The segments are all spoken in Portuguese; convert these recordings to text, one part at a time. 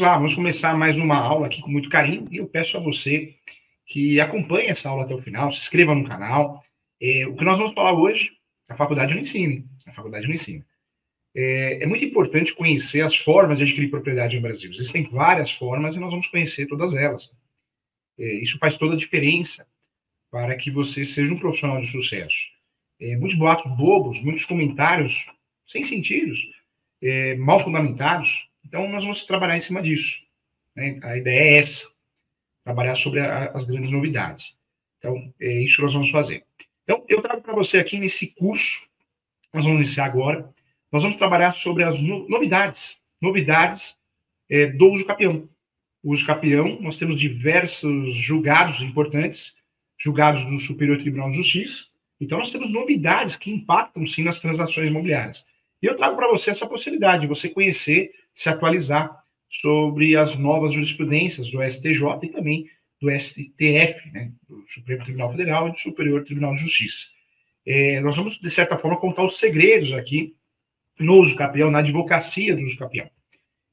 vamos lá, vamos começar mais uma aula aqui com muito carinho e eu peço a você que acompanhe essa aula até o final, se inscreva no canal. É, o que nós vamos falar hoje, a faculdade não ensina, a faculdade não ensina. É, é, muito importante conhecer as formas de adquirir propriedade no Brasil. Existem várias formas e nós vamos conhecer todas elas. É, isso faz toda a diferença para que você seja um profissional de sucesso. É, muitos boatos bobos, muitos comentários sem sentidos, é, mal fundamentados. Então, nós vamos trabalhar em cima disso. Né? A ideia é essa trabalhar sobre a, as grandes novidades. Então, é isso que nós vamos fazer. Então, eu trago para você aqui nesse curso, nós vamos iniciar agora, nós vamos trabalhar sobre as no, novidades, novidades é, do uso capião. O uso capião, nós temos diversos julgados importantes, julgados do Superior Tribunal de Justiça, então nós temos novidades que impactam, sim, nas transações imobiliárias. E eu trago para você essa possibilidade de você conhecer, se atualizar sobre as novas jurisprudências do STJ e também do STF, né, do Supremo Tribunal Federal e do Superior Tribunal de Justiça. É, nós vamos, de certa forma, contar os segredos aqui no uso capião, na advocacia do uso capião.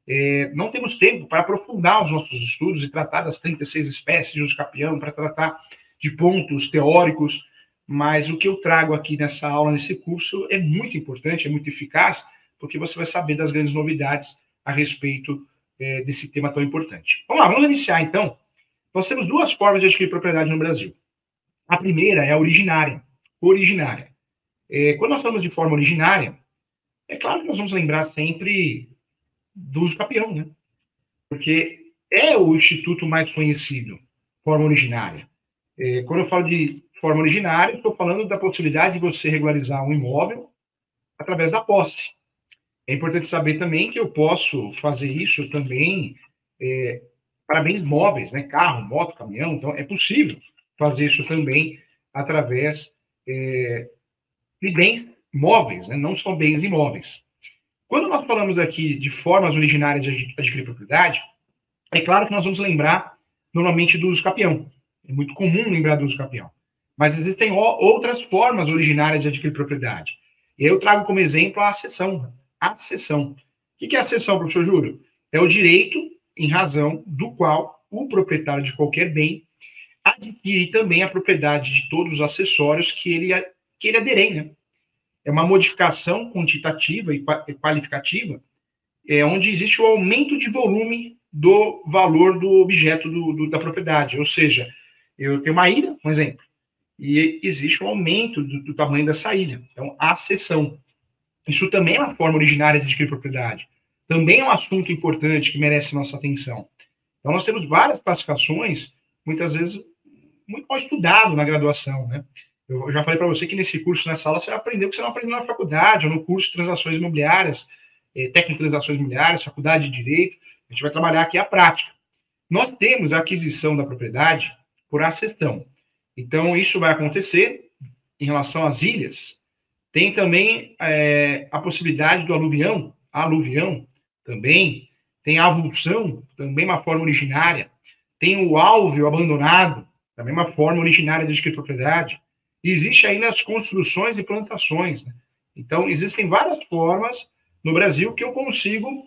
É, não temos tempo para aprofundar os nossos estudos e tratar das 36 espécies de uso capião, para tratar de pontos teóricos, mas o que eu trago aqui nessa aula, nesse curso, é muito importante, é muito eficaz, porque você vai saber das grandes novidades a respeito é, desse tema tão importante. Vamos lá, vamos iniciar então. Nós temos duas formas de adquirir propriedade no Brasil. A primeira é a originária. Originária. É, quando nós falamos de forma originária, é claro que nós vamos lembrar sempre do uso capião, né? Porque é o instituto mais conhecido, forma originária. É, quando eu falo de forma originária, estou falando da possibilidade de você regularizar um imóvel através da posse. É importante saber também que eu posso fazer isso também é, para bens móveis, né? carro, moto, caminhão. Então, é possível fazer isso também através é, de bens móveis, né? não só bens imóveis. Quando nós falamos aqui de formas originárias de adquirir propriedade, é claro que nós vamos lembrar normalmente do uso capião. É muito comum lembrar do uso capião. Mas existem outras formas originárias de adquirir propriedade. Eu trago como exemplo a acessão acessão. O que é acessão, professor Júlio? É o direito em razão do qual o proprietário de qualquer bem adquire também a propriedade de todos os acessórios que ele, que ele aderem, né? É uma modificação quantitativa e qualificativa, é onde existe o aumento de volume do valor do objeto do, do, da propriedade. Ou seja, eu tenho uma ilha, um exemplo, e existe um aumento do, do tamanho dessa ilha. Então, a acessão. Isso também é uma forma originária de adquirir propriedade. Também é um assunto importante que merece nossa atenção. Então, nós temos várias classificações, muitas vezes muito mal estudado na graduação, né? Eu já falei para você que nesse curso, nessa aula, você vai aprender o que você não aprendeu na faculdade, ou no curso de transações imobiliárias, eh, técnico de transações imobiliárias, faculdade de direito. A gente vai trabalhar aqui a prática. Nós temos a aquisição da propriedade por acessão. Então, isso vai acontecer em relação às ilhas, tem também é, a possibilidade do aluvião, aluvião também, tem a avulsão, também uma forma originária, tem o álveo abandonado, também uma forma originária de adquirir propriedade. E existe ainda as construções e plantações. Né? Então, existem várias formas no Brasil que eu consigo,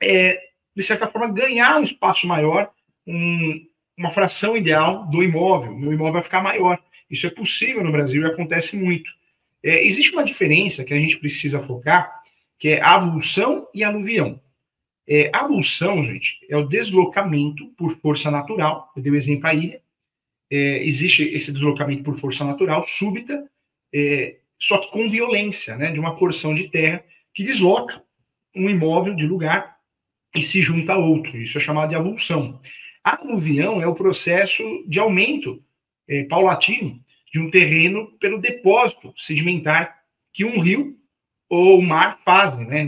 é, de certa forma, ganhar um espaço maior, um, uma fração ideal do imóvel. Meu imóvel vai ficar maior. Isso é possível no Brasil e acontece muito. É, existe uma diferença que a gente precisa focar, que é avulsão e aluvião. É, avulsão, gente, é o deslocamento por força natural. Eu dei o um exemplo a ilha. É, existe esse deslocamento por força natural, súbita, é, só que com violência, né, de uma porção de terra que desloca um imóvel de lugar e se junta a outro. Isso é chamado de avulsão. A aluvião é o processo de aumento é, paulatino de um terreno pelo depósito sedimentar que um rio ou o mar fazem, né?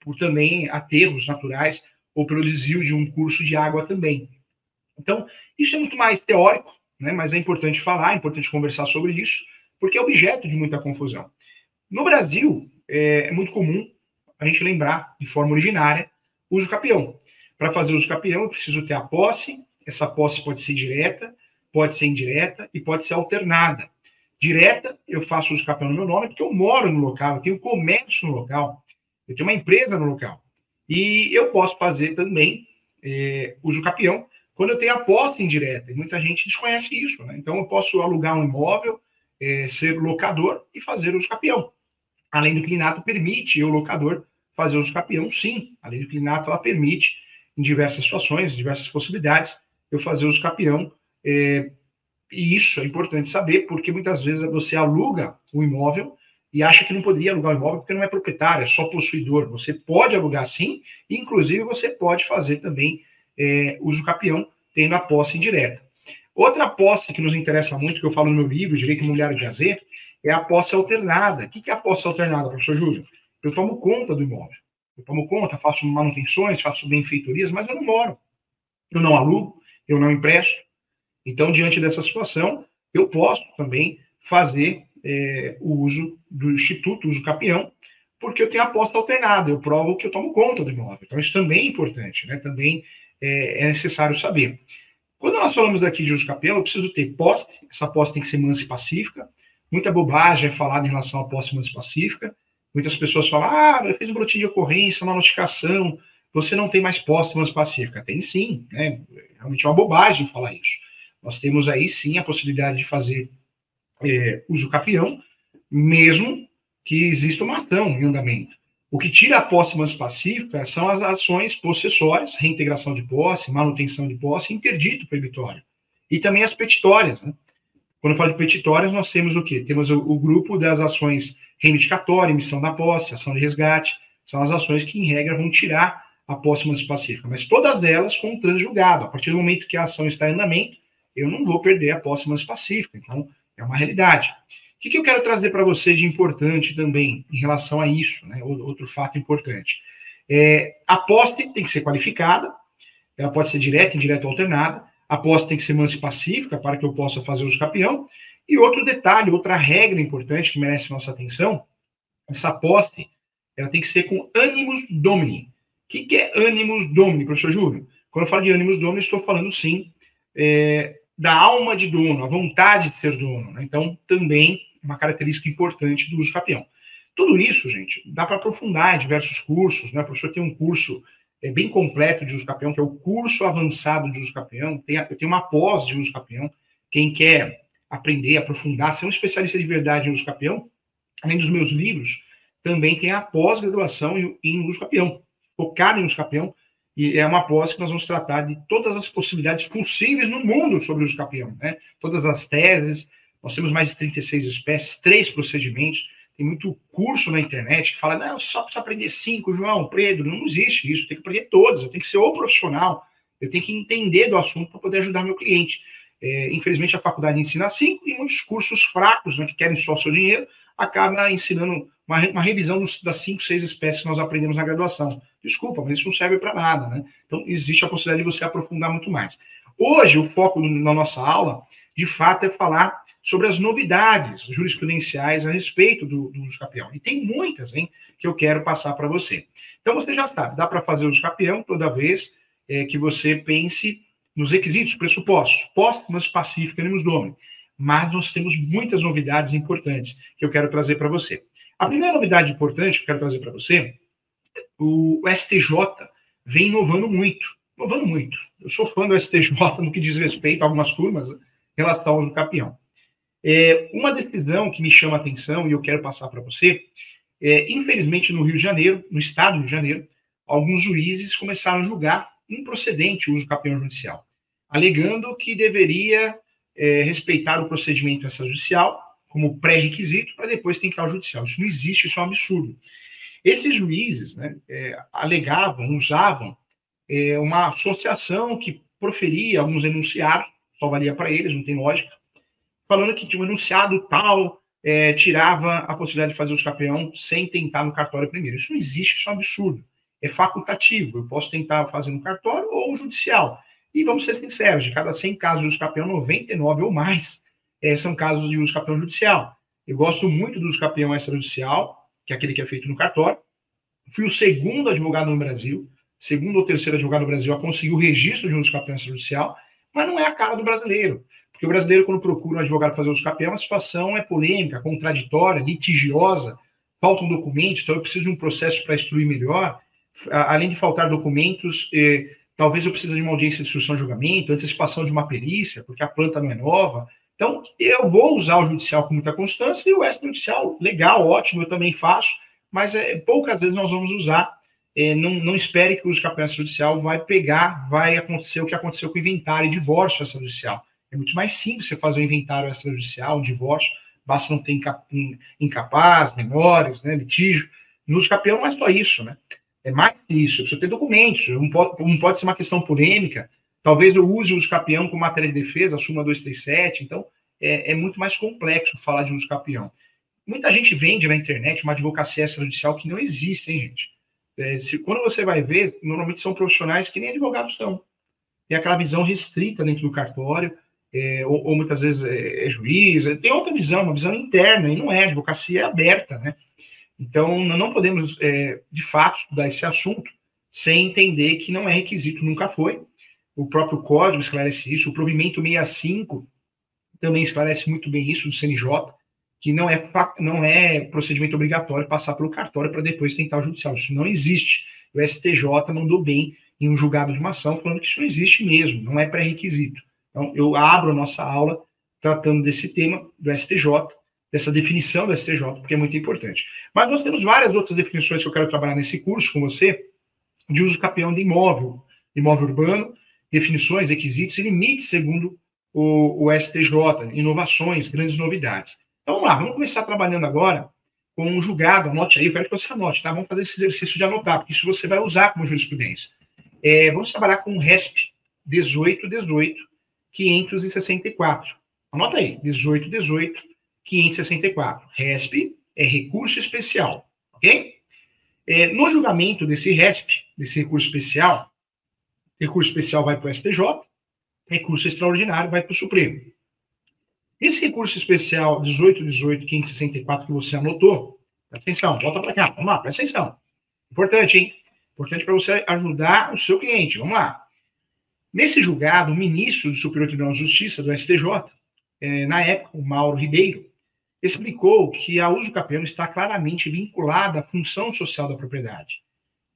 Por também aterros naturais ou pelo desvio de um curso de água também. Então, isso é muito mais teórico, né? mas é importante falar, é importante conversar sobre isso, porque é objeto de muita confusão. No Brasil, é, é muito comum a gente lembrar, de forma originária, uso capião. Para fazer uso capião, eu preciso ter a posse, essa posse pode ser direta, pode ser indireta e pode ser alternada. Direta, eu faço uso capião no meu nome porque eu moro no local, eu tenho comércio no local, eu tenho uma empresa no local. E eu posso fazer também é, uso capião quando eu tenho a posse indireta. E muita gente desconhece isso. Né? Então, eu posso alugar um imóvel, é, ser locador e fazer uso capião. Além do clinato, permite eu, locador, fazer uso capião, sim. Além do clinato, ela permite, em diversas situações, diversas possibilidades, eu fazer uso capião. É, e isso é importante saber, porque muitas vezes você aluga o imóvel e acha que não poderia alugar o imóvel porque não é proprietário, é só possuidor. Você pode alugar sim, e inclusive você pode fazer também é, uso capião, tendo a posse indireta. Outra posse que nos interessa muito, que eu falo no meu livro, Direito Imobiliário de AZ, é a posse alternada. O que é a posse alternada, professor Júlio? Eu tomo conta do imóvel. Eu tomo conta, faço manutenções, faço benfeitorias, mas eu não moro. Eu não alugo, eu não empresto. Então, diante dessa situação, eu posso também fazer é, o uso do instituto, uso capião, porque eu tenho a posse alternada, eu provo que eu tomo conta do imóvel. Então, isso também é importante, né? Também é, é necessário saber. Quando nós falamos aqui de uso capião, eu preciso ter posse, essa posse tem que ser mansa e pacífica. Muita bobagem é falada em relação à posse mansa e pacífica. Muitas pessoas falam, ah, eu fiz um boletim de ocorrência, uma notificação, você não tem mais posse mansa e pacífica. Tem sim, né? Realmente é uma bobagem falar isso. Nós temos aí sim a possibilidade de fazer é, uso capião, mesmo que exista uma ação em andamento. O que tira a posse mais pacífica são as ações possessórias, reintegração de posse, manutenção de posse, interdito proibitório. E também as petitórias. Né? Quando eu falo de petitórias, nós temos o quê? Temos o, o grupo das ações reivindicatória, emissão da posse, ação de resgate, são as ações que, em regra, vão tirar a posse mais pacífica. Mas todas elas com o trânsito julgado. A partir do momento que a ação está em andamento, eu não vou perder a posse mais pacífica. Então, é uma realidade. O que, que eu quero trazer para você de importante também em relação a isso, né? Outro fato importante. É, a posse tem que ser qualificada, ela pode ser direta, indireta ou alternada. A posse tem que ser mansa pacífica para que eu possa fazer uso capião. E outro detalhe, outra regra importante que merece nossa atenção, essa posse ela tem que ser com animus domini. O que, que é animus domini, professor Júlio? Quando eu falo de animus domini, estou falando sim é, da alma de dono, a vontade de ser dono. Né? Então, também uma característica importante do uso capião. Tudo isso, gente, dá para aprofundar em diversos cursos. Né? O professor tem um curso é, bem completo de uso capião, que é o curso avançado de uso capião. Tem, eu tenho uma pós de uso capião. Quem quer aprender, aprofundar, ser um especialista de verdade em uso capião, além dos meus livros, também tem a pós-graduação em, uso capião, focado em uso capião, e é uma pós que nós vamos tratar de todas as possibilidades possíveis no mundo sobre o uso capião, né? Todas as teses, nós temos mais de 36 espécies, três procedimentos, tem muito curso na internet que fala, não, você só precisa aprender cinco, João, Pedro, não existe isso, tem que aprender todas, eu tenho que ser o profissional, eu tenho que entender do assunto para poder ajudar meu cliente. É, infelizmente, a faculdade ensina cinco e muitos cursos fracos, né, que querem só o seu dinheiro, acaba ensinando uma, uma revisão dos, das cinco, seis espécies que nós aprendemos na graduação. Desculpa, mas isso não serve para nada, né? Então, existe a possibilidade de você aprofundar muito mais. Hoje, o foco na nossa aula, de fato, é falar sobre as novidades jurisprudenciais a respeito do, do. E tem muitas, hein, que eu quero passar para você. Então, você já sabe, dá para fazer uso capião toda vez é, que você pense nos requisitos, pressupostos, posse, mas pacífica, animus domini. Mas nós temos muitas novidades importantes que eu quero trazer para você. A primeira novidade importante que eu quero trazer para você, o STJ vem inovando muito, inovando muito. Eu sou fã do STJ no que diz respeito a algumas turmas em relação ao uso capião. É, uma decisão que me chama a atenção e eu quero passar para você, é, infelizmente no Rio de Janeiro, no estado do Rio de Janeiro, alguns juízes começaram a julgar improcedente o uso capião judicial, alegando que deveria é, respeitar o procedimento extrajudicial como pré-requisito para depois tentar o judicial. Isso não existe, isso é um absurdo. Esses juízes né, é, alegavam, usavam é, uma associação que proferia alguns enunciados, só valia para eles, não tem lógica, falando que tinha um enunciado tal é, tirava a possibilidade de fazer o campeão sem tentar no cartório primeiro. Isso não existe, isso é um absurdo. É facultativo. Eu posso tentar fazer no cartório ou judicial. E vamos ser sinceros, de cada 100 casos de uso campeão, 99 ou mais é, são casos de uso campeão judicial. Eu gosto muito do uso campeão extrajudicial, que é aquele que é feito no cartório. Fui o segundo advogado no Brasil, segundo ou terceiro advogado no Brasil a conseguir o registro de uso campeão extrajudicial, mas não é a cara do brasileiro. Porque o brasileiro, quando procura um advogado fazer uso campeão, a situação é polêmica, contraditória, litigiosa, faltam documentos, então eu preciso de um processo para instruir melhor. Além de faltar documentos, eh, talvez eu precise de uma audiência de instrução de julgamento, antecipação de uma perícia, porque a planta não é nova. Então, eu vou usar o judicial com muita constância e o extrajudicial, legal, ótimo, eu também faço, mas é, poucas vezes nós vamos usar. É, não, não espere que o uso campeão extrajudicial vai pegar, vai acontecer o que aconteceu com o inventário e divórcio extrajudicial. É muito mais simples você fazer um inventário extrajudicial, um divórcio, basta não ter incapaz, menores, né, litígio. No uso campeão não é só isso, né? É mais que isso, precisa ter documentos, não pode, não pode ser uma questão polêmica. Talvez eu use o uso capião como matéria de defesa, a súmula 237, então é, é, muito mais complexo falar de uso capião. Muita gente vende na internet uma advocacia extrajudicial que não existe, hein, gente? É, se, quando você vai ver, normalmente são profissionais que nem advogados são. Tem aquela visão restrita dentro do cartório, é, ou, ou, muitas vezes é, é juiz, é, tem outra visão, uma visão interna, e não é, advocacia é aberta, né? Então, não podemos, é, de fato, estudar esse assunto sem entender que não é requisito, nunca foi. O próprio código esclarece isso, o provimento 65 também esclarece muito bem isso do CNJ, que não é, não é procedimento obrigatório passar pelo cartório para depois tentar o judicial. Isso não existe. O STJ mandou bem em um julgado de uma ação falando que isso não existe mesmo, não é pré-requisito. Então, eu abro a nossa aula tratando desse tema do STJ, dessa definição do STJ, porque é muito importante. Mas nós temos várias outras definições que eu quero trabalhar nesse curso com você, de uso capião de imóvel, imóvel urbano, definições, requisitos e limites segundo o, o STJ, inovações, grandes novidades. Então vamos lá, vamos começar trabalhando agora com um julgado, anote aí, eu quero que você anote, tá? Vamos fazer esse exercício de anotar, porque isso você vai usar como jurisprudência. É, vamos trabalhar com o RESP 1818 564. Anota aí, 1818 564. RESP é recurso especial, ok? É, no julgamento desse RESP, desse recurso especial, recurso especial vai para o STJ, recurso extraordinário vai para o Supremo. Esse recurso especial 1818.564 que você anotou, presta atenção, volta para cá, vamos lá, presta atenção. Importante, hein? Importante para você ajudar o seu cliente, vamos lá. Nesse julgado, o ministro do Superior Tribunal de Justiça, do STJ, é, na época, o Mauro Ribeiro, explicou que a uso capião está claramente vinculada à função social da propriedade,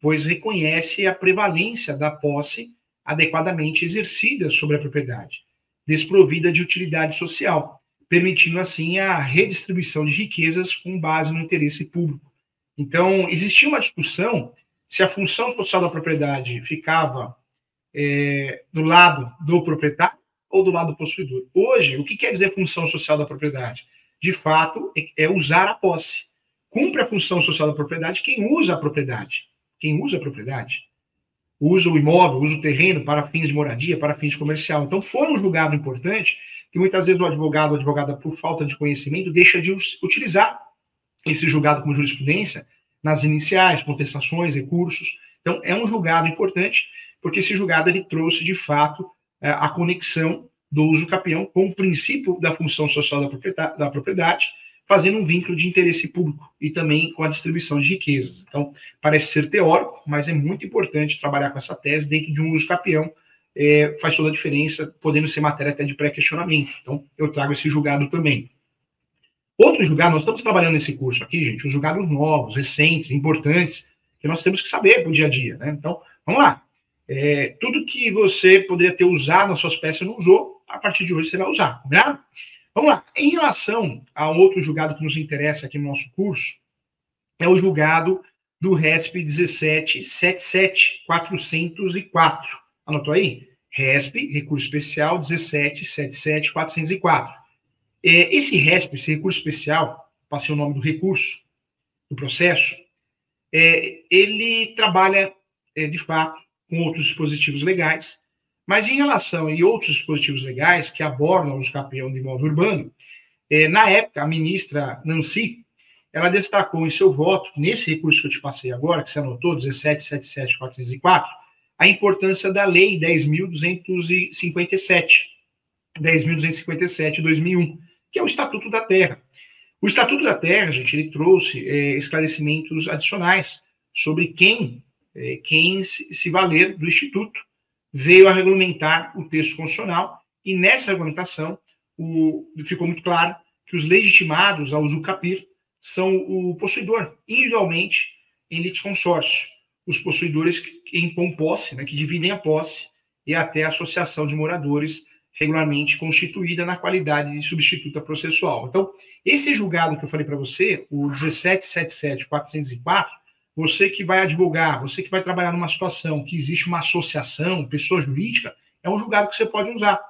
pois reconhece a prevalência da posse adequadamente exercida sobre a propriedade, desprovida de utilidade social, permitindo assim a redistribuição de riquezas com base no interesse público. Então, existia uma discussão se a função social da propriedade ficava é, do lado do proprietário ou do lado do possuidor. Hoje, o que quer dizer função social da propriedade? de fato, é usar a posse. Cumpre a função social da propriedade quem usa a propriedade. Quem usa a propriedade. Usa o imóvel, usa o terreno para fins de moradia, para fins comercial. Então, foi um julgado importante que muitas vezes o advogado ou advogada, por falta de conhecimento, deixa de utilizar esse julgado como jurisprudência nas iniciais, contestações, recursos. Então, é um julgado importante, porque esse julgado ele trouxe, de fato, é, a conexão do uso capião com o princípio da função social da propriedade, da propriedade, fazendo um vínculo de interesse público e também com a distribuição de riquezas. Então, parece ser teórico, mas é muito importante trabalhar com essa tese dentro de um uso capião, é, faz toda a diferença, podendo ser matéria até de pré-questionamento. Então, eu trago esse julgado também. Outro julgado, nós estamos trabalhando nesse curso aqui, gente, os julgados novos, recentes, importantes, que nós temos que saber para o dia a dia, né? Então, vamos lá. É, tudo que você poderia ter usado nas suas peças não usou, a partir de hoje você vai usar, né? Vamos lá. Em relação a outro julgado que nos interessa aqui no nosso curso, é o julgado do RESP 1777404. Anotou aí? RESP, recurso especial 1777404. É, esse RESP, esse recurso especial, passei o nome do recurso, do processo, é, ele trabalha, é, de fato, com outros dispositivos legais mas em relação a outros dispositivos legais que abordam o escapeão de imóvel urbano, eh, na época, a ministra Nancy, ela destacou em seu voto, nesse recurso que eu te passei agora, que você anotou, 1777404, a importância da Lei 10.257, 10.257 de 2001, que é o Estatuto da Terra. O Estatuto da Terra, gente, ele trouxe eh, esclarecimentos adicionais sobre quem, eh, quem se valer do Instituto veio a regulamentar o texto constitucional, e nessa regulamentação o, ficou muito claro que os legitimados ao usufruir são o possuidor, individualmente, em litisconsórcio. os possuidores que impõem posse, né, que dividem a posse, e até a associação de moradores regularmente constituída na qualidade de substituta processual. Então, esse julgado que eu falei para você, o 1777-404, você que vai advogar, você que vai trabalhar numa situação que existe uma associação, pessoa jurídica, é um julgado que você pode usar.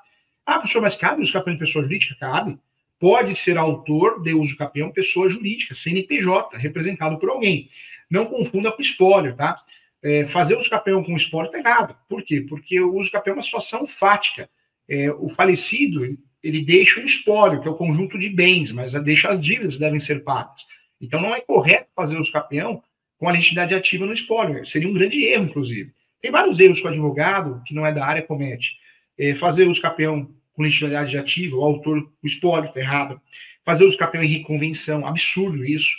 Ah, professor, mas cabe uso capião de pessoa jurídica? Cabe. Pode ser autor de uso capião pessoa jurídica, CNPJ, representado por alguém. Não confunda com espólio, tá? É, fazer uso capião com espólio está errado. Por quê? Porque o uso capião é uma situação fática é, o falecido ele deixa um espólio, que é o conjunto de bens, mas deixa as dívidas devem ser pagas. Então não é correto fazer o capião com a legitimidade ativa no espólio. Seria um grande erro, inclusive. Tem vários erros que o advogado, que não é da área, comete. É, fazer o capião com legitimidade ativa, o autor, o espólio, está errado. Fazer o capião em reconvenção, absurdo isso.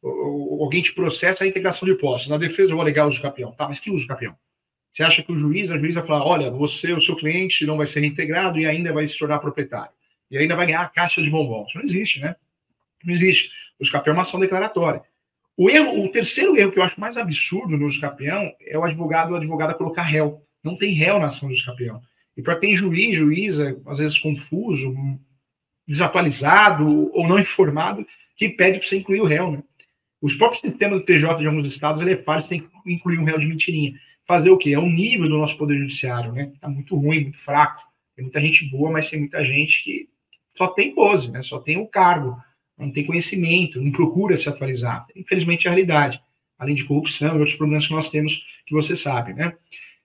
Alguém te processa a integração de posse. Na defesa eu vou alegar uso capião. Tá, mas que uso capião? Você acha que o juiz, a juíza vai falar, olha, você, o seu cliente não vai ser reintegrado e ainda vai se tornar proprietário. E ainda vai ganhar a caixa de bombons. Isso não existe, né? Não existe. O escapeão é uma ação declaratória. O, erro, o terceiro erro que eu acho mais absurdo no escapeão é o advogado ou advogada colocar réu. Não tem réu na ação do escapeão. E para tem juiz, juíza, às vezes confuso, desatualizado ou não informado, que pede para você incluir o réu, né? Os próprios sistemas do TJ de alguns estados, ele é falho, você tem que incluir um réu de mentirinha fazer o quê? É o nível do nosso poder judiciário, né? Tá muito ruim, muito fraco. Tem muita gente boa, mas tem muita gente que só tem pose, né? Só tem o cargo, não tem conhecimento, não procura se atualizar. Infelizmente é a realidade, além de corrupção e outros problemas que nós temos que você sabe, né?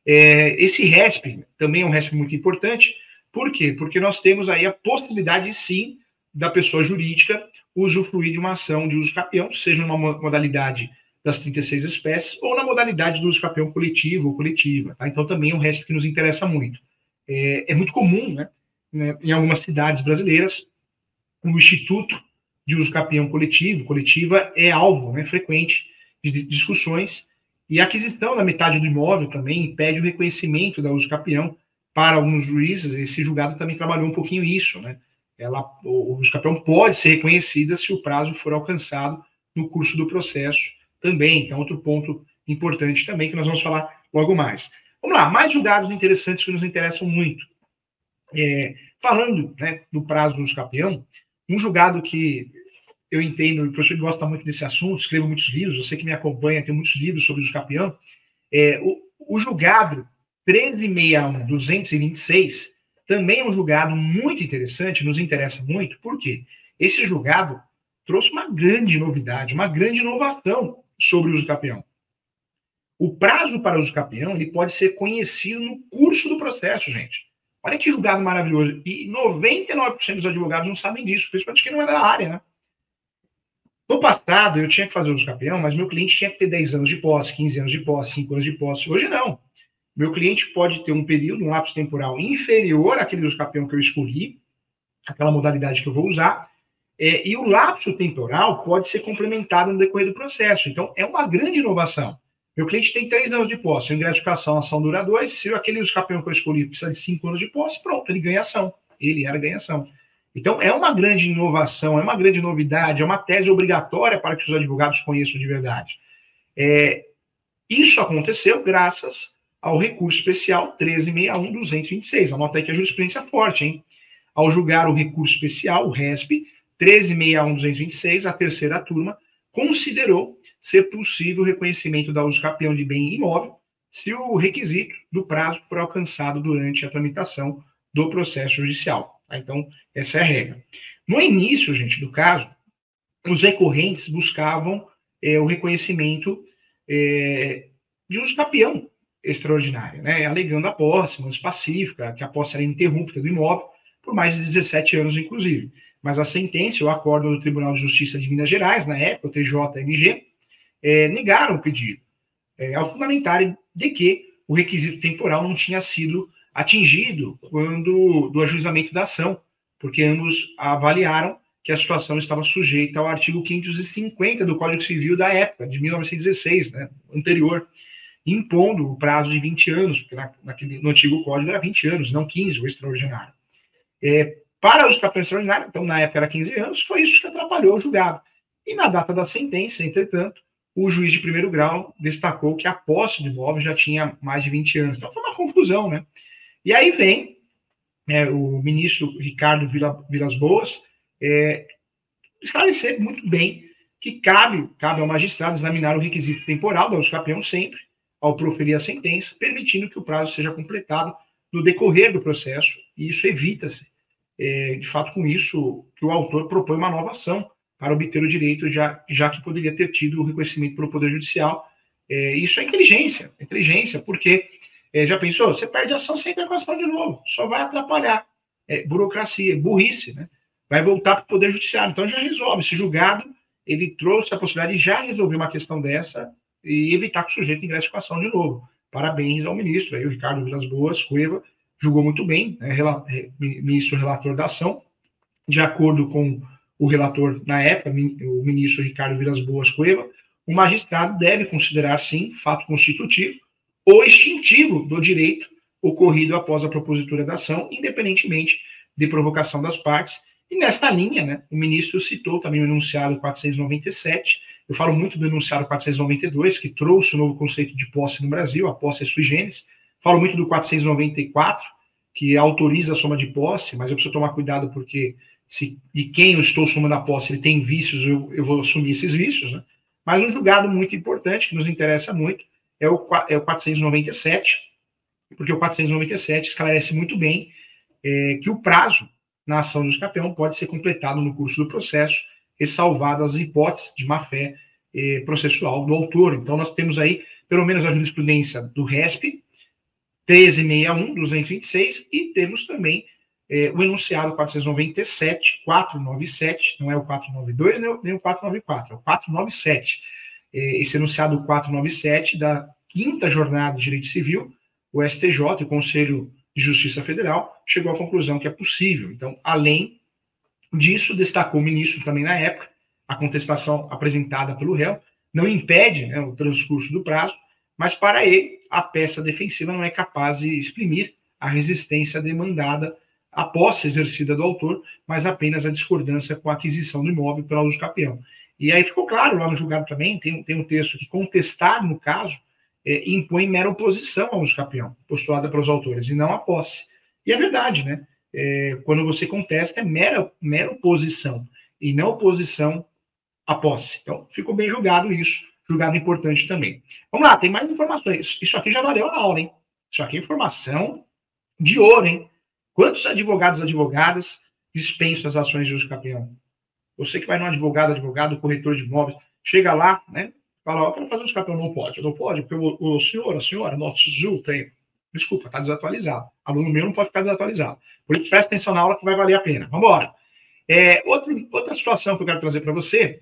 É, esse RESP também é um RESP muito importante. Por quê? Porque nós temos aí a possibilidade, sim, da pessoa jurídica usufruir de uma ação de uso capião, seja numa modalidade das 36 espécies, ou na modalidade do uso capião coletivo ou coletiva. Tá? Então, também é um RESP que nos interessa muito. É, é muito comum, né, né, em algumas cidades brasileiras, o Instituto de Uso Capião Coletivo, coletiva, é alvo né, frequente de discussões, e a aquisição da metade do imóvel também impede o reconhecimento da uso capião para alguns juízes, esse julgado também trabalhou um pouquinho isso, né? Ela, o uso capião pode ser reconhecida se o prazo for alcançado no curso do processo também. Então, outro ponto importante também que nós vamos falar logo mais. Vamos lá, mais julgados interessantes que nos interessam muito. É, falando né, do prazo do escapeão, um julgado que eu entendo, o professor gosta muito desse assunto, escrevo muitos livros, você que me acompanha tem muitos livros sobre o escapeão. É, o, o julgado 1361-226 também é um julgado muito interessante, nos interessa muito, por quê? Esse julgado trouxe uma grande novidade, uma grande inovação sobre o uso capião. O prazo para o uso capião ele pode ser conhecido no curso do processo, gente. Olha que julgado maravilhoso. E 99% dos advogados não sabem disso, principalmente quem não é da área, né? No passado, eu tinha que fazer o uso capião, mas meu cliente tinha que ter 10 anos de posse, 15 anos de posse, 5 anos de posse. Hoje não. Meu cliente pode ter um período, um lapso temporal inferior àquele uso capião que eu escolhi, aquela modalidade que eu vou usar, é, e o lapso temporal pode ser complementado no decorrer do processo. Então, é uma grande inovação. Meu cliente tem três anos de posse, em gratificação, a ação dura dois. Se aquele escapeão que eu escolhi precisa de cinco anos de posse, pronto, ele ganha ação. Ele era ganha-ação. Então, é uma grande inovação, é uma grande novidade, é uma tese obrigatória para que os advogados conheçam de verdade. É, isso aconteceu graças ao recurso especial 1361-226. Anota aí que a jurisprudência é forte, hein? Ao julgar o recurso especial, o RESP, 1361-226, a terceira turma, considerou ser possível o reconhecimento da uso capião de bem imóvel se o requisito do prazo for alcançado durante a tramitação do processo judicial. Tá? Então, essa é a regra. No início, gente, do caso, os recorrentes buscavam é, o reconhecimento é, de uso capião extraordinária, né, alegando a posse, mas pacífica, que a posse era interrupta do imóvel por mais de 17 anos, inclusive mas a sentença, o acordo do Tribunal de Justiça de Minas Gerais, na época, o TJMG, é, negaram o pedido, é, ao fundamentarem de que o requisito temporal não tinha sido atingido quando do ajuizamento da ação, porque ambos avaliaram que a situação estava sujeita ao artigo 550 do Código Civil da época, de 1916, né, anterior, impondo o prazo de 20 anos, porque na, naquele, no antigo código era 20 anos, não 15, o extraordinário. É, para os capitães extraordinários, então na época era 15 anos, foi isso que atrapalhou o julgado. E na data da sentença, entretanto, o juiz de primeiro grau destacou que a posse do imóvel já tinha mais de 20 anos. Então foi uma confusão, né? E aí vem é, o ministro Ricardo Vila, Vilas Boas é, esclarecer muito bem que cabe, cabe ao magistrado examinar o requisito temporal da campeão sempre, ao proferir a sentença, permitindo que o prazo seja completado no decorrer do processo, e isso evita-se, é, de fato, com isso, que o autor propõe uma nova ação para obter o direito, já, já que poderia ter tido o reconhecimento pelo Poder Judicial. É, isso é inteligência, inteligência, porque é, já pensou? Você perde a ação, você entra com a ação de novo. Só vai atrapalhar. É, burocracia, burrice, né? Vai voltar para o Poder Judiciário. Então já resolve. Esse julgado, ele trouxe a possibilidade de já resolver uma questão dessa e evitar que o sujeito ingresse com a ação de novo. Parabéns ao ministro. Aí o Ricardo Vilas Boas, Cueva, julgou muito bem, né? É, ministro relator da ação. De acordo com o relator na época, o ministro Ricardo Vilas Boas Cueva, o magistrado deve considerar, sim, fato constitutivo ou extintivo do direito ocorrido após a propositura da ação, independentemente de provocação das partes. E nesta linha, né, o ministro citou também o enunciado 497. Eu falo muito do enunciado 492, que trouxe o novo conceito de posse no Brasil, a posse é sui generis. Falo muito do 494, que autoriza a soma de posse, mas eu preciso tomar cuidado porque se de quem eu estou somando a posse ele tem vícios, eu, eu vou assumir esses vícios, né? Mas um julgado muito importante, que nos interessa muito, é o, é o 497, porque o 497 esclarece muito bem é, que o prazo na ação do escapeão pode ser completado no curso do processo, ressalvadas as hipóteses de má-fé é, processual do autor. Então, nós temos aí, pelo menos, a jurisprudência do RESP, 1361, 226, e temos também é, o enunciado 497, 497, não é o 492 nem o, nem o 494, é o 497 é, esse enunciado 497 da quinta jornada de direito civil, o STJ, o Conselho de Justiça Federal, chegou à conclusão que é possível. Então, além disso, destacou o ministro também na época, a contestação apresentada pelo réu não impede né, o transcurso do prazo, mas para ele, a peça defensiva não é capaz de exprimir a resistência demandada a posse exercida do autor, mas apenas a discordância com a aquisição do imóvel pelo uso capião. E aí ficou claro lá no julgado também, tem, tem um texto que contestar, no caso, é, impõe mera oposição ao uso capião, postulada pelos autores, e não a posse. E é verdade, né? É, quando você contesta, é mera, mera oposição, e não oposição à posse. Então, ficou bem julgado isso, julgado importante também. Vamos lá, tem mais informações. Isso aqui já valeu a aula, hein? Isso aqui é informação de ouro, hein? Quantos advogados e advogadas dispensam as ações de uso capião? Você que vai no advogado, advogado, corretor de imóveis, chega lá, né? Fala, ó, eu fazer um escapão, não pode. Não pode, porque o, o senhor, a senhora, nosso Ju tem. Desculpa, está desatualizado. Aluno meu não pode ficar desatualizado. Por isso, presta atenção na aula que vai valer a pena. Vamos embora. É, outra, situação que eu quero trazer para você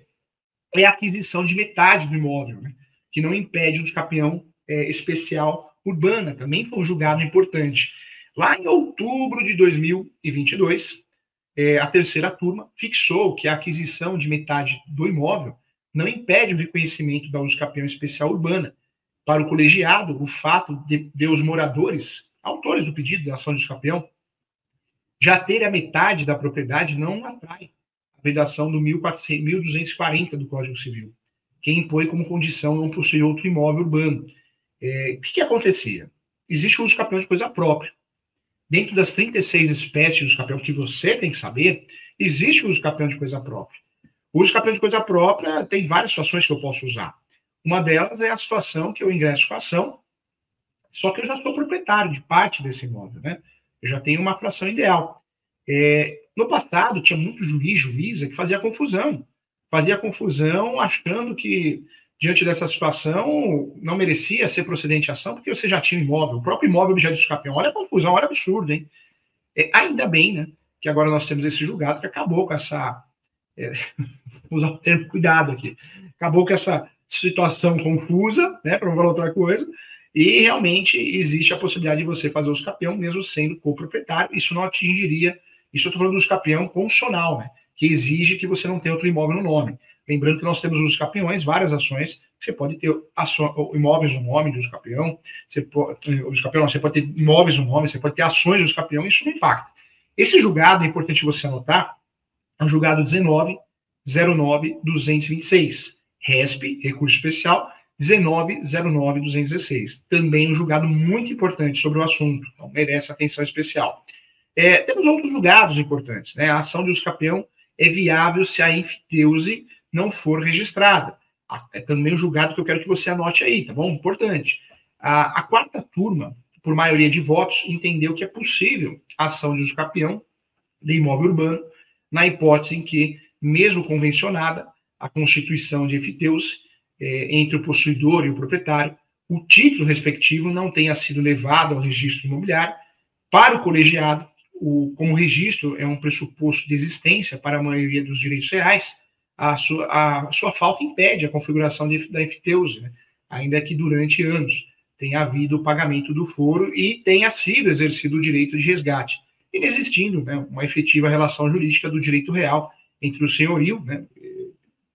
é a aquisição de metade do imóvel, né? que não impede o escapião é, especial urbana. Também foi um julgado importante. Lá em outubro de 2022, é, a terceira turma fixou que a aquisição de metade do imóvel não impede o reconhecimento da uso capião especial urbana. Para o colegiado, o fato de, de os moradores, autores do pedido da ação de uso capião, já ter a metade da propriedade não atrai a vedação do 1240 do Código Civil, que impõe como condição não possuir outro imóvel urbano. É, o que, que acontecia? Existe o uso capião de coisa própria dentro das 36 espécies de uso que você tem que saber, existe o uso capião de coisa própria. O uso capião de coisa própria tem várias situações que eu posso usar. Uma delas é a situação que eu ingresso com a ação, só que eu já sou proprietário de parte desse imóvel, né? Eu já tenho uma fração ideal. É, no passado, tinha muito juiz, juíza, que fazia confusão. Fazia confusão achando que diante dessa situação, não merecia ser procedente a ação, porque você já tinha imóvel, o próprio imóvel objeto de escapeão. Olha a confusão, olha o absurdo, hein? É, ainda bem, né, que agora nós temos esse julgado que acabou com essa. É, usar o termo cuidado aqui. Acabou com essa situação confusa, né, para não falar outra coisa, e realmente existe a possibilidade de você fazer o escapeão mesmo sendo coproprietário. Isso não atingiria. Isso eu estou falando do escapeão constitucional, né? Que exige que você não tenha outro imóvel no nome. Lembrando que nós temos os capiões, várias ações. Você pode ter imóveis no nome dos capião, você pode, os capião, você pode ter imóveis no nome, você pode ter ações dos capião, isso não impacta. Esse julgado, é importante você anotar, é um julgado 19 09 226. RESP, recurso especial, 19.09.216. Também um julgado muito importante sobre o assunto, então merece atenção especial. É, temos outros julgados importantes. Né? A ação de uso capião é viável se a enfiteuse não for registrada. É também um julgado que eu quero que você anote aí, tá bom? Importante. A, a quarta turma, por maioria de votos, entendeu que é possível a ação de uso de imóvel urbano, na hipótese em que, mesmo convencionada, a constituição de enfiteuse é, entre o possuidor e o proprietário, o título respectivo não tenha sido levado ao registro imobiliário. Para o colegiado, o, como o registro é um pressuposto de existência para a maioria dos direitos reais, a sua, a sua falta impede a configuração de, da enfiteuse, né? ainda que durante anos tenha havido o pagamento do foro e tenha sido exercido o direito de resgate, inexistindo né, uma efetiva relação jurídica do direito real entre o senhorio, né,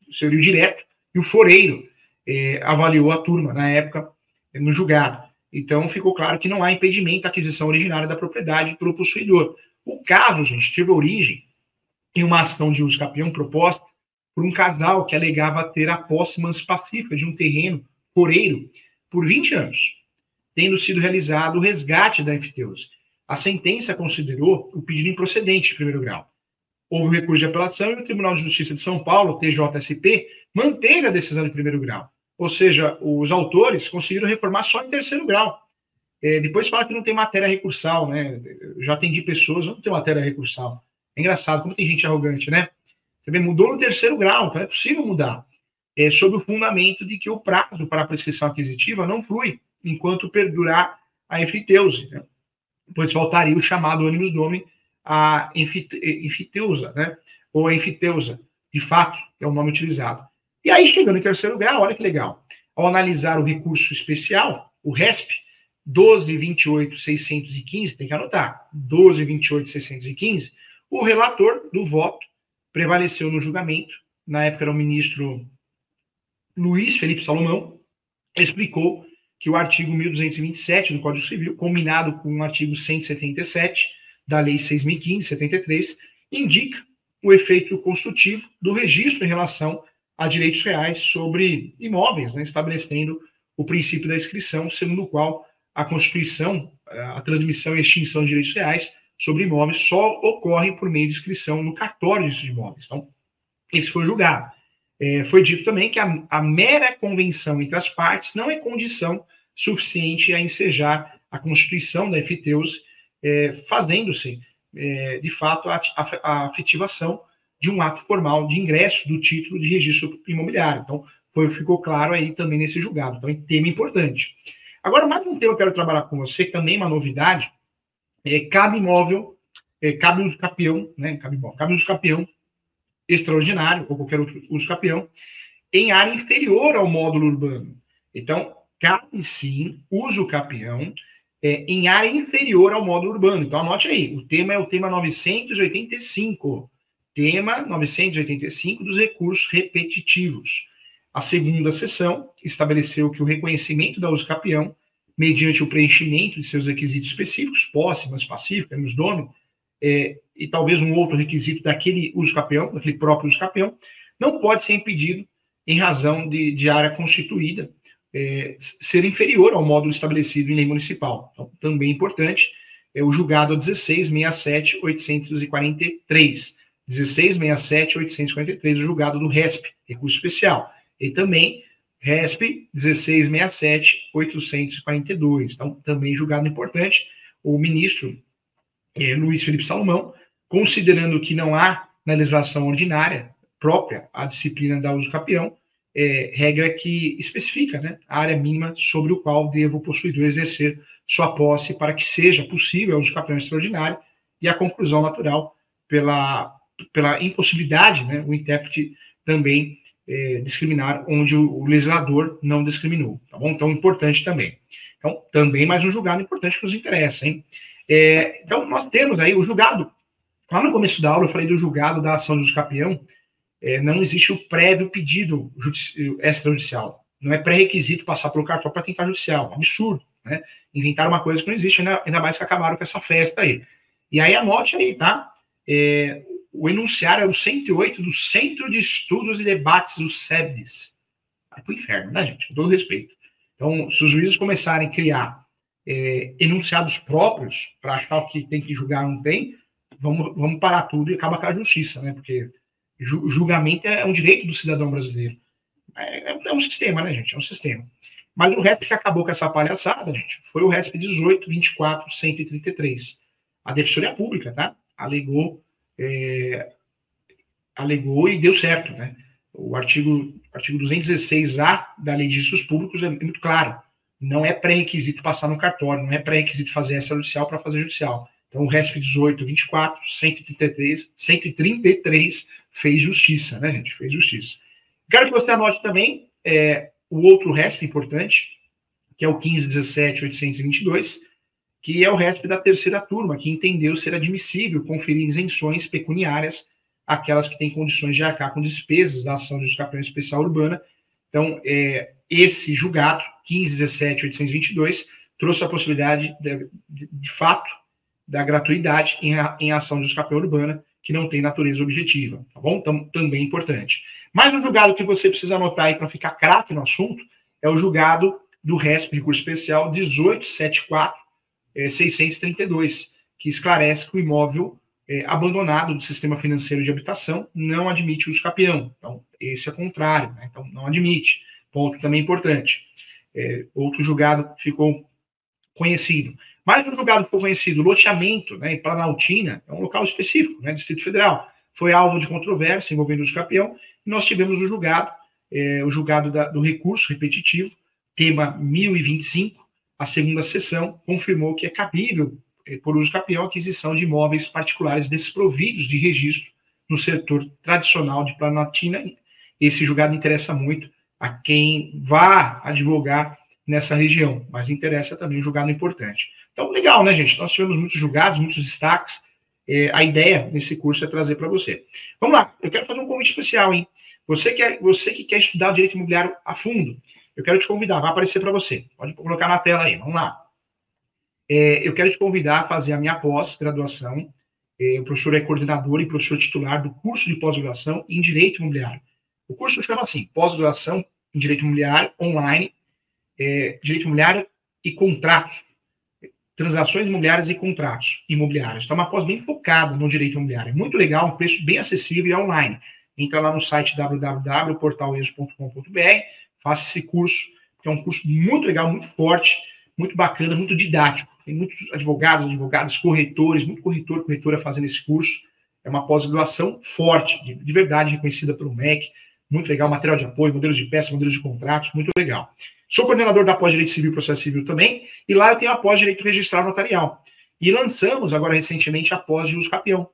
o senhorio direto, e o foreiro, eh, avaliou a turma na época no julgado. Então, ficou claro que não há impedimento à aquisição originária da propriedade pelo possuidor. O caso, gente, teve origem em uma ação de uso capião proposta por um casal que alegava ter a posse pacífica de um terreno foreiro por 20 anos, tendo sido realizado o resgate da enfiteuse. A sentença considerou o pedido improcedente de primeiro grau. Houve o recurso de apelação e o Tribunal de Justiça de São Paulo, TJSP, manteve a decisão de primeiro grau. Ou seja, os autores conseguiram reformar só em terceiro grau. É, depois fala que não tem matéria recursal, né? Eu já atendi pessoas, não tem matéria recursal. É engraçado, como tem gente arrogante, né? Você mudou no terceiro grau, então é possível mudar. É, sob o fundamento de que o prazo para a prescrição aquisitiva não flui enquanto perdurar a enfiteuse, né? pois faltaria o chamado ônibus dome a enfiteusa, né? ou a enfiteusa, de fato, é o nome utilizado. E aí, chegando em terceiro grau, olha que legal. Ao analisar o recurso especial, o RESP, 12.28.615, tem que anotar, 12.28.615, o relator do voto prevaleceu no julgamento, na época era o ministro Luiz Felipe Salomão, explicou que o artigo 1227 do Código Civil, combinado com o artigo 177 da Lei 6.015-73, indica o efeito construtivo do registro em relação a direitos reais sobre imóveis, né, estabelecendo o princípio da inscrição, segundo o qual a constituição, a transmissão e extinção de direitos reais sobre imóveis só ocorre por meio de inscrição no cartório de imóveis. Então, esse foi julgado. É, foi dito também que a, a, mera convenção entre as partes não é condição suficiente a ensejar a constituição da FTEUS, é, fazendo-se, é, de fato, a, a, afetivação de um ato formal de ingresso do título de registro imobiliário. Então, foi, ficou claro aí também nesse julgado. Então, é tema importante. Agora, mais um tema que eu quero trabalhar com você, que também é uma novidade, cabe imóvel, cabe uso capião, né? Cabe, bom, cabe uso capião extraordinário, ou qualquer outro uso capião, em área inferior ao módulo urbano. Então, cabe sim uso capião é, em área inferior ao módulo urbano. Então, anote aí, o tema é o tema 985 tema 985 dos recursos repetitivos. A segunda sessão estabeleceu que o reconhecimento da uso capião, mediante o preenchimento de seus requisitos específicos, posse, mas pacífica, nos dono, é, e talvez um outro requisito daquele uso capião, daquele próprio uso capião, não pode ser impedido em razão de, de área constituída é, ser inferior ao módulo estabelecido em lei municipal. Então, também importante, é o julgado 1667-843 1667-843, o julgado do RESP, recurso especial. E também RESP 1667-842. Então, também julgado importante. O ministro é, Luiz Felipe Salomão, considerando que não há na legislação ordinária própria a disciplina da uso capião, é, regra que especifica né, a área mínima sobre o qual deva o possuidor exercer sua posse para que seja possível o uso capião extraordinário e a conclusão natural pela pela impossibilidade, né, o intérprete também é, discriminar onde o, o, legislador não discriminou, tá bom? Então, importante também. Então, também mais um julgado importante que nos interessa, hein? É, então, nós temos aí o julgado. Lá no começo da aula, eu falei do julgado da ação do campeão. É, não existe o prévio pedido extrajudicial. Não é pré-requisito passar pelo cartório para tentar judicial. Absurdo, né? Inventar uma coisa que não existe, ainda, ainda mais que acabaram com essa festa aí. E aí anote aí, tá? É, o enunciar é o 108 do Centro de Estudos e Debates, o SEBDES. vai para o inferno, né, gente? Com todo respeito. Então, se os juízes começarem a criar é, enunciados próprios para achar o que tem que julgar não tem, vamos, vamos parar tudo e acaba com a justiça, né? Porque julgamento é um direito do cidadão brasileiro. É, é, é, um sistema, né, gente? É um sistema. Mas o RESP que acabou com essa palhaçada, gente, foi o RESP 18, 24, 133. A Defensoria Pública, tá? Alegou, é, alegou e deu certo, né? O artigo, artigo 216A da Lei de Registros Públicos é muito claro. Não é pré-requisito passar no cartório, não é pré-requisito fazer essa judicial para fazer judicial. Então, o RESP 18, 24, 133, 133 fez justiça, né, gente? Fez justiça. Quero que você anote também é, o outro RESP importante, que é o 1517 822, que é o RESP da terceira turma, que entendeu ser admissível conferir isenções pecuniárias àquelas que têm condições de arcar com despesas da ação de escapeão especial urbana. Então, é, esse julgado, 1517 822, trouxe a possibilidade, de, de, de fato, da gratuidade em, em ação de escapeão urbana, que não tem natureza objetiva, tá bom? Então, também importante. Mas um julgado que você precisa anotar aí para ficar craque no assunto é o julgado do RESP, recurso especial 1874 é, 632, que esclarece que o imóvel é, abandonado do sistema financeiro de habitação não admite uso capião. Então, esse é contrário, né? então não admite. Ponto também importante. É, outro julgado ficou conhecido. Mas o julgado foi conhecido, loteamento, né, em Planaltina, é um local específico, né, Distrito Federal, foi alvo de controvérsia envolvendo o capião, e nós tivemos o julgado, é, o julgado da, do recurso repetitivo, tema 1025, a segunda sessão confirmou que é cabível, é, por uso capião, a aquisição de imóveis particulares desprovidos de registro no setor tradicional de Planaltina. Esse julgado interessa muito a quem vá advogar nessa região, mas interessa também um julgado importante. Então, legal, né, gente? Nós tivemos muitos julgados, muitos destaques. É, a ideia nesse curso é trazer para você. Vamos lá, eu quero fazer um convite especial, hein? Você que, é, você que quer estudar direito imobiliário a fundo, eu quero te convidar, vai aparecer para você. Pode colocar na tela aí, vamos lá. É, eu quero te convidar a fazer a minha pós-graduação. É, o professor é coordenador e professor titular do curso de pós-graduação em Direito Imobiliário. O curso chama assim, pós-graduação em Direito Imobiliário, online, é, Direito Imobiliário e Contratos transações imobiliárias e contratos imobiliários. Então, é uma pós bem focada no direito imobiliário. Muito legal, um preço bem acessível e online. Entra lá no site www.portaleso.com.br, faça esse curso, que é um curso muito legal, muito forte, muito bacana, muito didático. Tem muitos advogados, advogadas, corretores, muito corretor, corretora fazendo esse curso. É uma pós-graduação forte, de, de verdade reconhecida pelo MEC. Muito legal, material de apoio, modelos de peça, modelos de contratos, muito legal. Sou coordenador da pós-direito civil e processo civil também, e lá eu tenho a pós-direito registral notarial. E lançamos agora recentemente a pós de uso capião.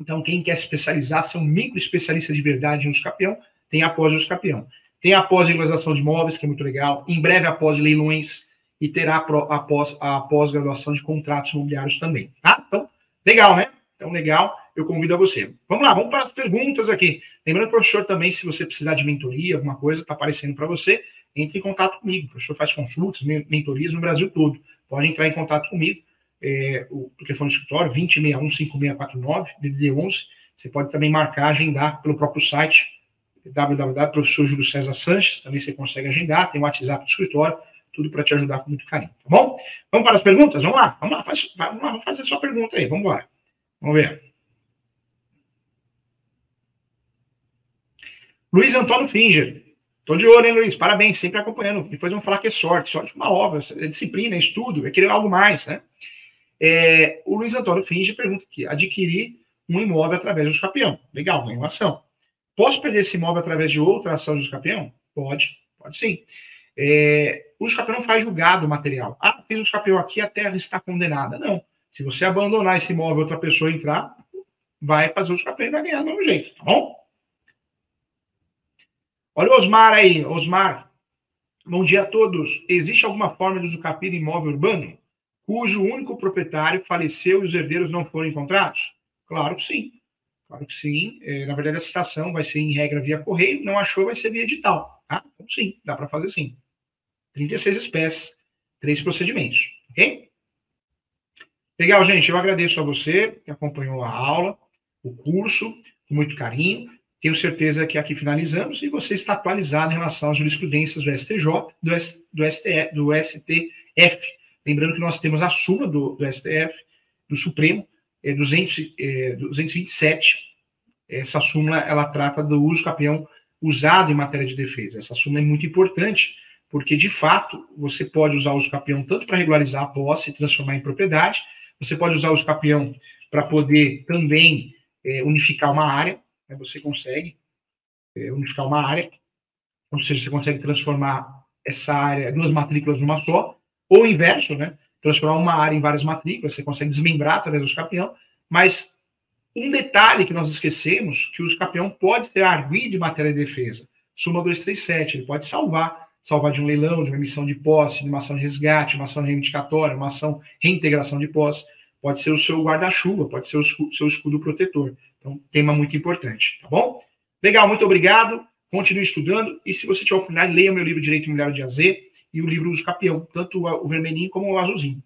Então, quem quer especializar, ser um micro especialista de verdade em uso capião, tem a pós de uso capião. Tem a pós de imóveis, que é muito legal. Em breve a pós de leilões e terá a pós, a pós-graduação de contratos imobiliários também. Tá? Então, legal, né? Então, legal, eu convido a você. Vamos lá, vamos para as perguntas aqui. Lembrando, professor, também, se você precisar de mentoria, alguma coisa, está aparecendo para você, entre em contato comigo. O professor faz consultas, mentorias no Brasil todo. Pode entrar em contato comigo. É, o telefone do escritório, 2061-5649, DDD11. Você pode também marcar, agendar pelo próprio site, Sanches. Também você consegue agendar. Tem o WhatsApp do escritório. Tudo para te ajudar com muito carinho, tá bom? Vamos para as perguntas? Vamos lá, vamos lá, faz, vamos lá, vamos fazer sua pergunta aí, vamos embora. Vamos ver. Luiz Antônio Finger. Tô de olho, hein, Luiz? Parabéns, sempre acompanhando. Depois vão falar que é sorte. Sorte é uma obra, é disciplina, é estudo, é querer algo mais, né? É, o Luiz Antônio Finge pergunta aqui: adquirir um imóvel através do escapião. Legal, ganhou ação. Posso perder esse imóvel através de outra ação de escapião? Pode, pode sim. É, o escapião não faz julgado material. Ah, fiz o escapião aqui, a terra está condenada. Não. Se você abandonar esse imóvel outra pessoa entrar, vai fazer o escapião e vai ganhar do mesmo jeito, tá bom? Olha o Osmar aí, Osmar. Bom dia a todos. Existe alguma forma de usucapião imóvel urbano cujo único proprietário faleceu e os herdeiros não foram encontrados? Claro que sim. Claro que sim. É, na verdade, a citação vai ser em regra via correio, não achou, vai ser via edital. Tá? Então, sim, dá para fazer sim. 36 espécies, três procedimentos. Ok? Legal, gente. Eu agradeço a você que acompanhou a aula, o curso, com muito carinho. tenho certeza que aqui finalizamos e você está atualizado em relação às jurisprudências do STJ, do, S, do, STF, do STF. Lembrando que nós temos a súmula do, do STF, do Supremo, é 200, é, 227. Essa súmula ela trata do uso campeão usado em matéria de defesa. Essa súmula é muito importante, porque de fato você pode usar o uso campeão tanto para regularizar a posse e transformar em propriedade, você pode usar o uso campeão para poder também é, unificar uma área, né, você consegue é, unificar uma área, ou seja, você consegue transformar essa área, duas matrículas numa só, ou o inverso, né? Transformar uma área em várias matrículas, você consegue desmembrar através do escapião, mas um detalhe que nós esquecemos, que o escapião pode ter arguido em matéria de defesa. Suma 237, ele pode salvar, salvar de um leilão, de uma emissão de posse, de uma ação de resgate, uma ação reivindicatória, uma ação reintegração de posse, pode ser o seu guarda-chuva, pode ser o seu escudo protetor. Então, tema muito importante, tá bom? Legal, muito obrigado. Continue estudando. E se você tiver oportunidade, leia meu livro Direito Imobiliário de AZ e o livro Uso Capião, tanto o vermelhinho como o azulzinho.